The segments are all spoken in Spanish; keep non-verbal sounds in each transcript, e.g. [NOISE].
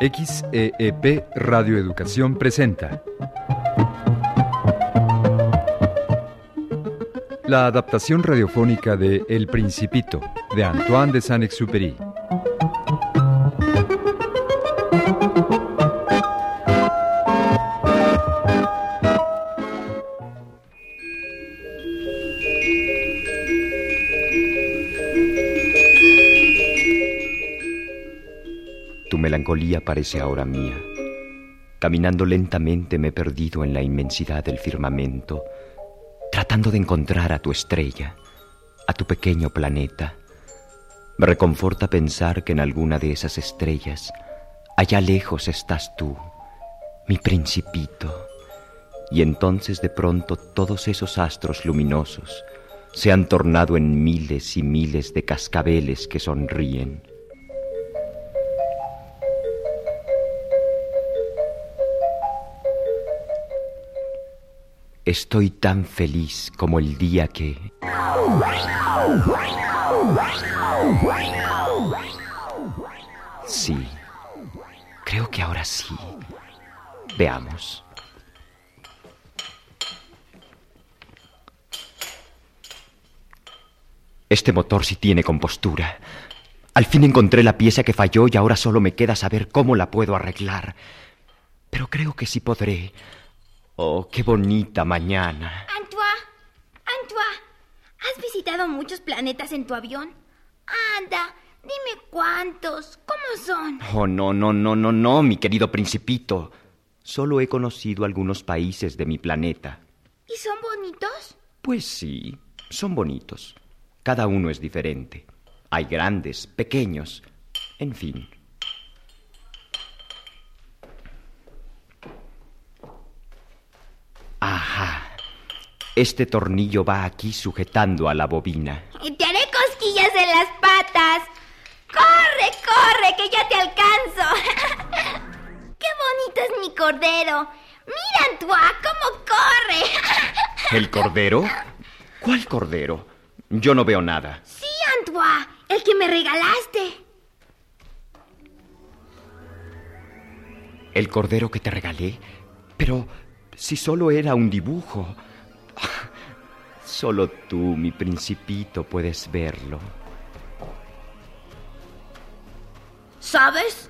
XEEP Radio Educación presenta la adaptación radiofónica de El Principito de Antoine de Saint-Exupéry. Melancolía parece ahora mía. Caminando lentamente me he perdido en la inmensidad del firmamento, tratando de encontrar a tu estrella, a tu pequeño planeta. Me reconforta pensar que en alguna de esas estrellas, allá lejos estás tú, mi principito. Y entonces de pronto todos esos astros luminosos se han tornado en miles y miles de cascabeles que sonríen. Estoy tan feliz como el día que... Sí, creo que ahora sí. Veamos. Este motor sí tiene compostura. Al fin encontré la pieza que falló y ahora solo me queda saber cómo la puedo arreglar. Pero creo que sí podré. Oh, qué bonita mañana. Antoine, Antoine, ¿has visitado muchos planetas en tu avión? Anda, dime cuántos, ¿cómo son? Oh, no, no, no, no, no, mi querido principito. Solo he conocido algunos países de mi planeta. ¿Y son bonitos? Pues sí, son bonitos. Cada uno es diferente. Hay grandes, pequeños, en fin. Este tornillo va aquí sujetando a la bobina. Y te haré cosquillas en las patas. ¡Corre, corre, que ya te alcanzo! [LAUGHS] ¡Qué bonito es mi cordero! ¡Mira, Antoine, cómo corre! [LAUGHS] ¿El cordero? ¿Cuál cordero? Yo no veo nada. Sí, Antoine, el que me regalaste. ¿El cordero que te regalé? Pero si solo era un dibujo. Solo tú, mi principito, puedes verlo. ¿Sabes?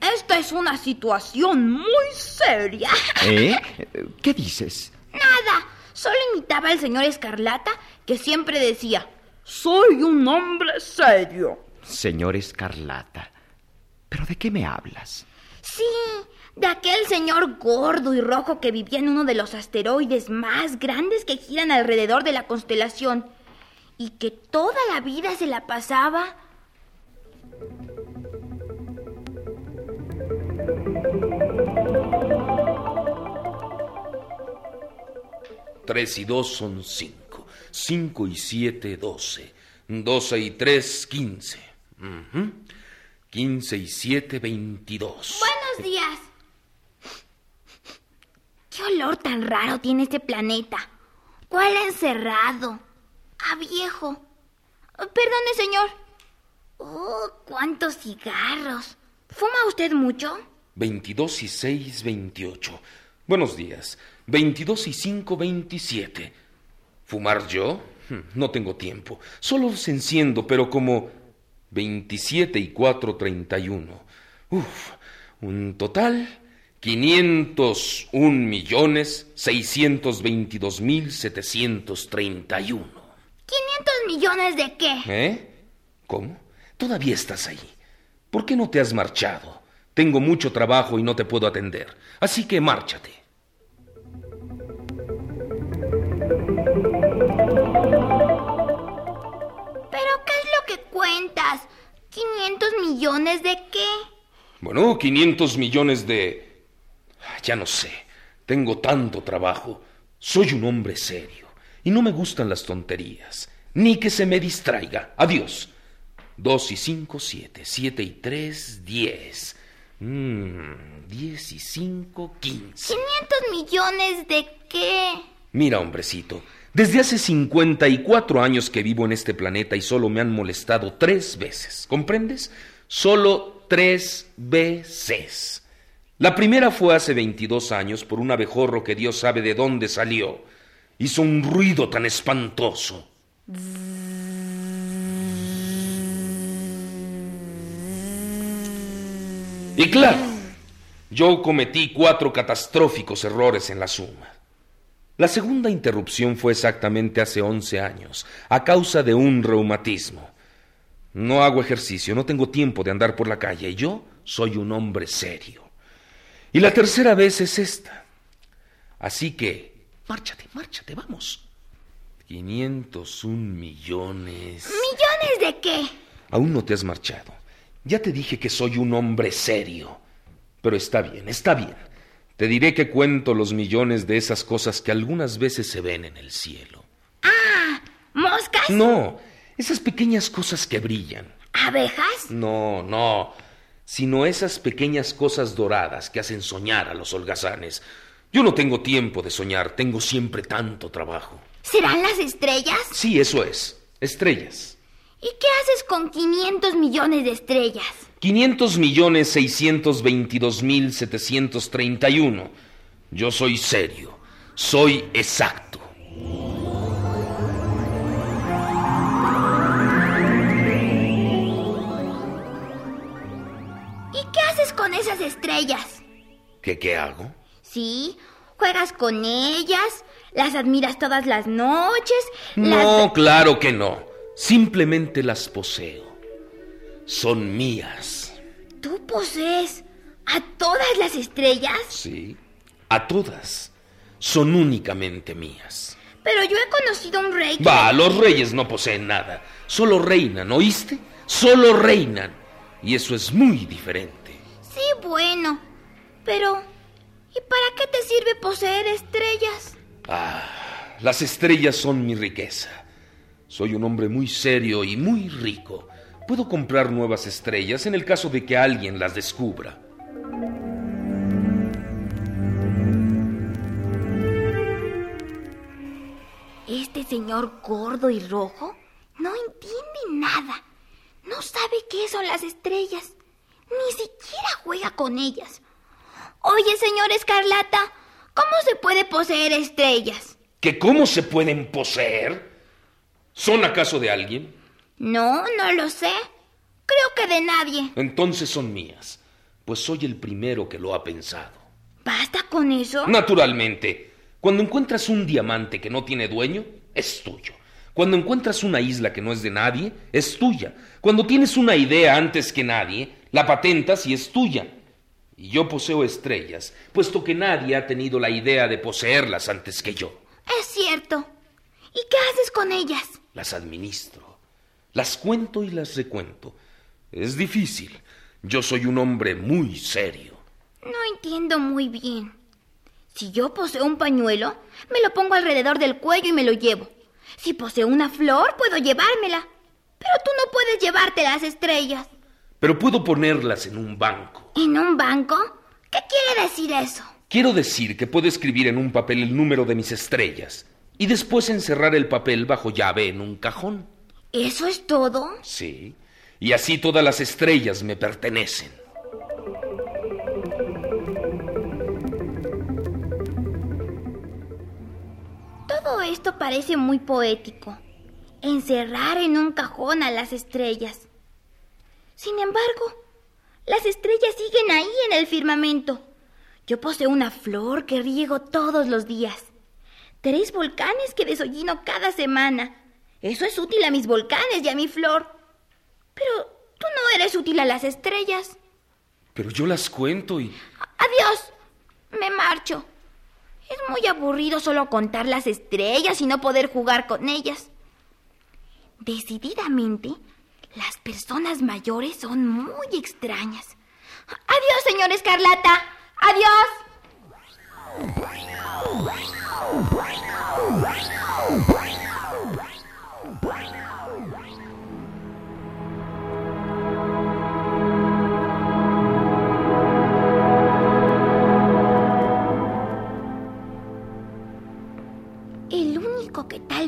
Esta es una situación muy seria. ¿Eh? [LAUGHS] ¿Qué dices? Nada, solo imitaba al señor Escarlata que siempre decía, soy un hombre serio. Señor Escarlata, ¿pero de qué me hablas? Sí, señor gordo y rojo que vivía en uno de los asteroides más grandes que giran alrededor de la constelación y que toda la vida se la pasaba Tres y dos son cinco. Cinco y siete, doce. Doce y tres, quince. Quince y siete, veintidós. Buenos días. ¿Qué olor tan raro tiene este planeta? ¿Cuál encerrado? A viejo. Perdone, señor. Oh, cuántos cigarros. ¿Fuma usted mucho? Veintidós y seis, veintiocho. Buenos días. Veintidós y cinco, veintisiete. ¿Fumar yo? Hm, No tengo tiempo. Solo se enciendo, pero como veintisiete y cuatro, treinta y uno. Uf, un total 501 millones 622 mil 731. ¿500 millones de qué? ¿Eh? ¿Cómo? Todavía estás ahí. ¿Por qué no te has marchado? Tengo mucho trabajo y no te puedo atender. Así que márchate. ¿Pero qué es lo que cuentas? ¿500 millones de qué? Bueno, 500 millones de... Ya no sé. Tengo tanto trabajo. Soy un hombre serio. Y no me gustan las tonterías. Ni que se me distraiga. Adiós. Dos y cinco, siete. Siete y tres, diez. Mm, diez y cinco, quince. ¿500 millones de qué? Mira, hombrecito, desde hace 54 años que vivo en este planeta y solo me han molestado tres veces. ¿Comprendes? Solo tres veces. La primera fue hace 22 años por un abejorro que Dios sabe de dónde salió. Hizo un ruido tan espantoso. Y claro, yo cometí cuatro catastróficos errores en la suma. La segunda interrupción fue exactamente hace 11 años, a causa de un reumatismo. No hago ejercicio, no tengo tiempo de andar por la calle. Yo soy un hombre serio. Y la tercera vez es esta. Así que, márchate, márchate, vamos. 501 millones. ¿Millones de qué? Aún no te has marchado. Ya te dije que soy un hombre serio. Pero está bien, está bien. Te diré que cuento los millones de esas cosas que algunas veces se ven en el cielo. Ah, ¿moscas? No, esas pequeñas cosas que brillan. ¿Abejas? No, no, sino esas pequeñas cosas doradas que hacen soñar a los holgazanes. Yo no tengo tiempo de soñar, tengo siempre tanto trabajo. ¿Serán las estrellas? Sí, eso es, estrellas. ¿Y qué haces con 500 millones de estrellas? 500 millones 622 mil 731. Yo soy serio, soy exacto. Estrellas? ¿Qué qué hago? Sí, juegas con ellas, las admiras todas las noches. No, las... claro que no. Simplemente las poseo. Son mías. ¿Tú posees a todas las estrellas? Sí, a todas. Son únicamente mías. Pero yo he conocido a un rey que... Va, los reyes no poseen nada. Solo reinan, ¿oíste? Solo reinan. Y eso es muy diferente. Sí, bueno. Pero... ¿Y para qué te sirve poseer estrellas? Ah, las estrellas son mi riqueza. Soy un hombre muy serio y muy rico. Puedo comprar nuevas estrellas en el caso de que alguien las descubra. Este señor gordo y rojo no entiende nada. No sabe qué son las estrellas. Ni siquiera juega con ellas. Oye, señor Escarlata, ¿cómo se puede poseer estrellas? ¿Que cómo se pueden poseer? ¿Son acaso de alguien? No, no lo sé. Creo que de nadie. Entonces son mías, pues soy el primero que lo ha pensado. ¿Basta con eso? Naturalmente. Cuando encuentras un diamante que no tiene dueño, es tuyo. Cuando encuentras una isla que no es de nadie, es tuya. Cuando tienes una idea antes que nadie, la patentas y es tuya. Y yo poseo estrellas, puesto que nadie ha tenido la idea de poseerlas antes que yo. Es cierto. ¿Y qué haces con ellas? Las administro. Las cuento y las recuento. Es difícil. Yo soy un hombre muy serio. No entiendo muy bien. Si yo poseo un pañuelo, me lo pongo alrededor del cuello y me lo llevo. Si poseo una flor, puedo llevármela. Pero tú no puedes llevarte las estrellas. Pero puedo ponerlas en un banco. ¿En un banco? ¿Qué quiere decir eso? Quiero decir que puedo escribir en un papel el número de mis estrellas y después encerrar el papel bajo llave en un cajón. ¿Eso es todo? Sí, y así todas las estrellas me pertenecen. Todo esto parece muy poético. Encerrar en un cajón a las estrellas. Sin embargo, las estrellas siguen ahí en el firmamento. Yo poseo una flor que riego todos los días. Tres volcanes que desollino cada semana. Eso es útil a mis volcanes y a mi flor. Pero tú no eres útil a las estrellas. Pero yo las cuento y... Adiós. Me marcho. Es muy aburrido solo contar las estrellas y no poder jugar con ellas. Decididamente, las personas mayores son muy extrañas. Adiós, señor Escarlata. Adiós.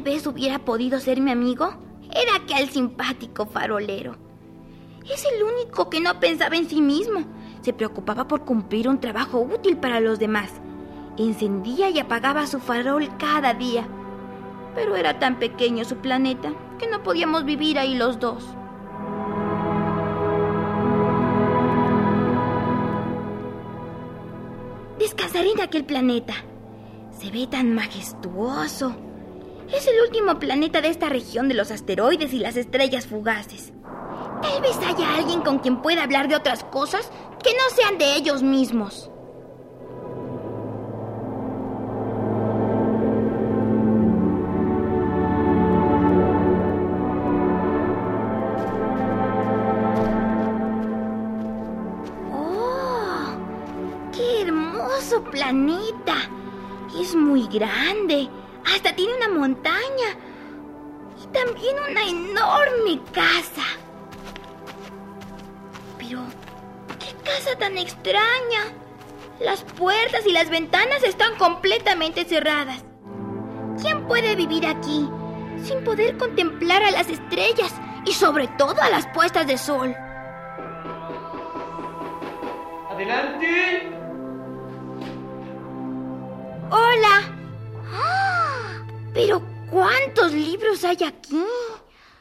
Tal vez hubiera podido ser mi amigo era aquel simpático farolero. Es el único que no pensaba en sí mismo. Se preocupaba por cumplir un trabajo útil para los demás. Encendía y apagaba su farol cada día. Pero era tan pequeño su planeta que no podíamos vivir ahí los dos. Descansaré en aquel planeta. Se ve tan majestuoso. Es el último planeta de esta región de los asteroides y las estrellas fugaces. Tal vez haya alguien con quien pueda hablar de otras cosas que no sean de ellos mismos. ¡Oh! ¡Qué hermoso planeta! Es muy grande. Tiene una montaña. Y también una enorme casa. Pero, ¿qué casa tan extraña? Las puertas y las ventanas están completamente cerradas. ¿Quién puede vivir aquí sin poder contemplar a las estrellas y sobre todo a las puestas de sol? ¡Adelante! Hola. Pero ¿cuántos libros hay aquí?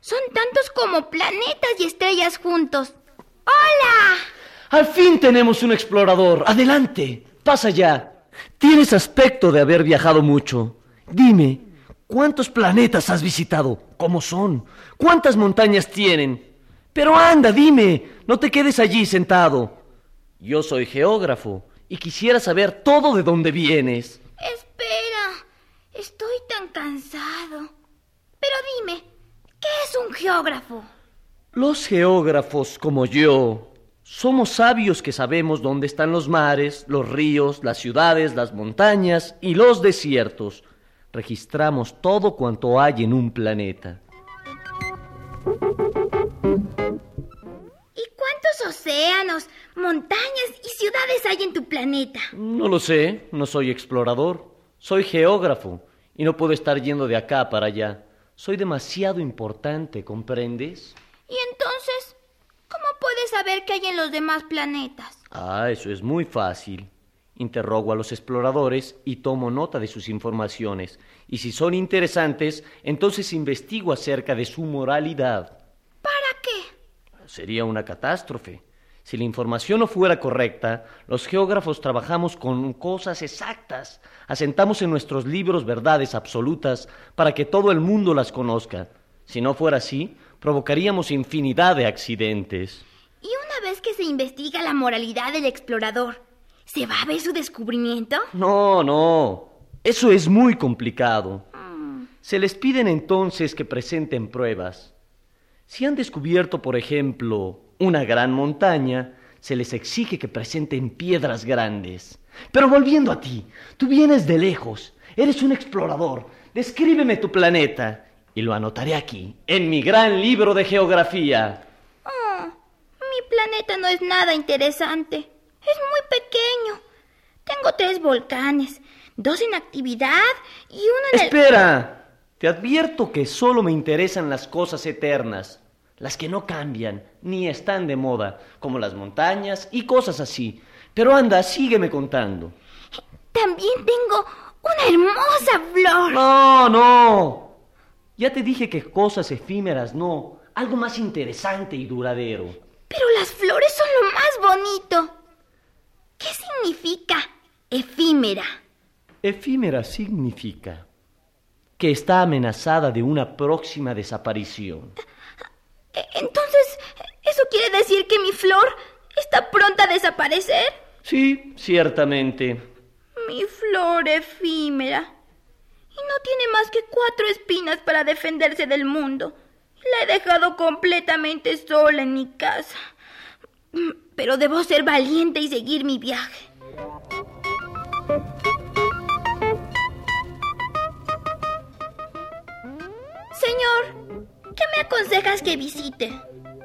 Son tantos como planetas y estrellas juntos. ¡Hola! Al fin tenemos un explorador. Adelante, pasa ya. Tienes aspecto de haber viajado mucho. Dime, ¿cuántos planetas has visitado? ¿Cómo son? ¿Cuántas montañas tienen? Pero anda, dime, no te quedes allí sentado. Yo soy geógrafo y quisiera saber todo de dónde vienes. Estoy tan cansado. Pero dime, ¿qué es un geógrafo? Los geógrafos como yo somos sabios que sabemos dónde están los mares, los ríos, las ciudades, las montañas y los desiertos. Registramos todo cuanto hay en un planeta. ¿Y cuántos océanos, montañas y ciudades hay en tu planeta? No lo sé, no soy explorador. Soy geógrafo y no puedo estar yendo de acá para allá. Soy demasiado importante, ¿comprendes? Y entonces, ¿cómo puedes saber qué hay en los demás planetas? Ah, eso es muy fácil. Interrogo a los exploradores y tomo nota de sus informaciones. Y si son interesantes, entonces investigo acerca de su moralidad. ¿Para qué? Sería una catástrofe. Si la información no fuera correcta, los geógrafos trabajamos con cosas exactas. Asentamos en nuestros libros verdades absolutas para que todo el mundo las conozca. Si no fuera así, provocaríamos infinidad de accidentes. Y una vez que se investiga la moralidad del explorador, ¿se va a ver su descubrimiento? No, no. Eso es muy complicado. Se les piden entonces que presenten pruebas. Si han descubierto, por ejemplo, una gran montaña, se les exige que presenten piedras grandes. Pero volviendo a ti, tú vienes de lejos, eres un explorador, descríbeme tu planeta y lo anotaré aquí, en mi gran libro de geografía. Oh, mi planeta no es nada interesante. Es muy pequeño. Tengo tres volcanes, dos en actividad y uno en el... Espera, te advierto que solo me interesan las cosas eternas, las que no cambian ni están de moda, como las montañas y cosas así. Pero anda, sígueme contando. También tengo una hermosa flor. No, no. Ya te dije que cosas efímeras no, algo más interesante y duradero. Pero las flores son lo más bonito. ¿Qué significa efímera? Efímera significa que está amenazada de una próxima desaparición. Entonces, ¿eso quiere decir que mi flor está pronta a desaparecer? Sí, ciertamente. Mi flor efímera. Y no tiene más que cuatro espinas para defenderse del mundo. La he dejado completamente sola en mi casa. Pero debo ser valiente y seguir mi viaje. Señor, ¿qué me aconsejas que visite?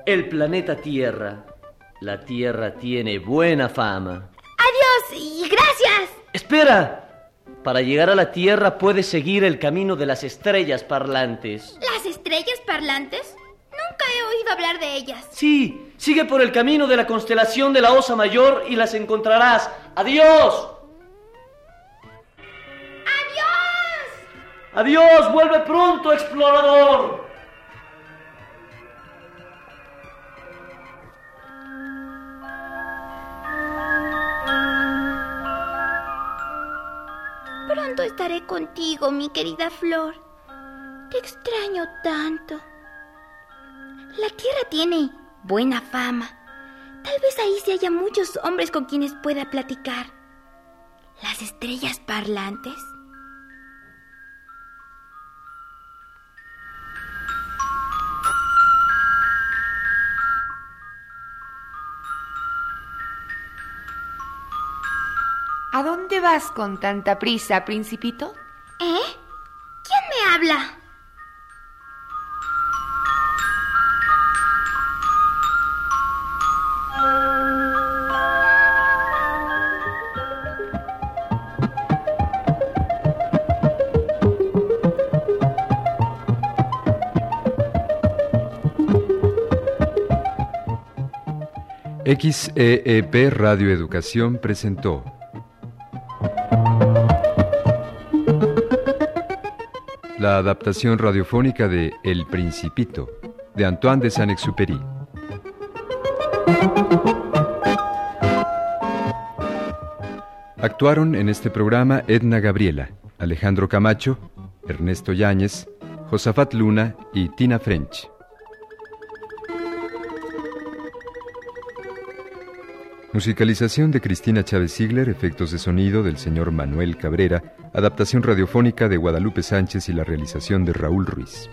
El planeta Tierra. La Tierra tiene buena fama. Adiós y gracias. Espera. Para llegar a la Tierra puedes seguir el camino de las estrellas parlantes. ¿Las estrellas parlantes? Nunca he oído hablar de ellas. Sí, Sigue por el camino de la constelación de la Osa Mayor y las encontrarás. ¡Adiós! ¡Adiós! ¡Adiós! ¡Vuelve pronto, explorador! Pronto estaré contigo, mi querida Flor. Te extraño tanto. La tierra tiene buena fama. Tal vez ahí se haya muchos hombres con quienes pueda platicar. Las estrellas parlantes. ¿A dónde vas con tanta prisa, principito? ¿Eh? ¿Quién me habla? XEEP Radio Educación presentó la adaptación radiofónica de El Principito de Antoine de Saint-Exupéry. Actuaron en este programa Edna Gabriela, Alejandro Camacho, Ernesto Yáñez, Josafat Luna y Tina French. Musicalización de Cristina Chávez Ziegler, efectos de sonido del señor Manuel Cabrera, adaptación radiofónica de Guadalupe Sánchez y la realización de Raúl Ruiz.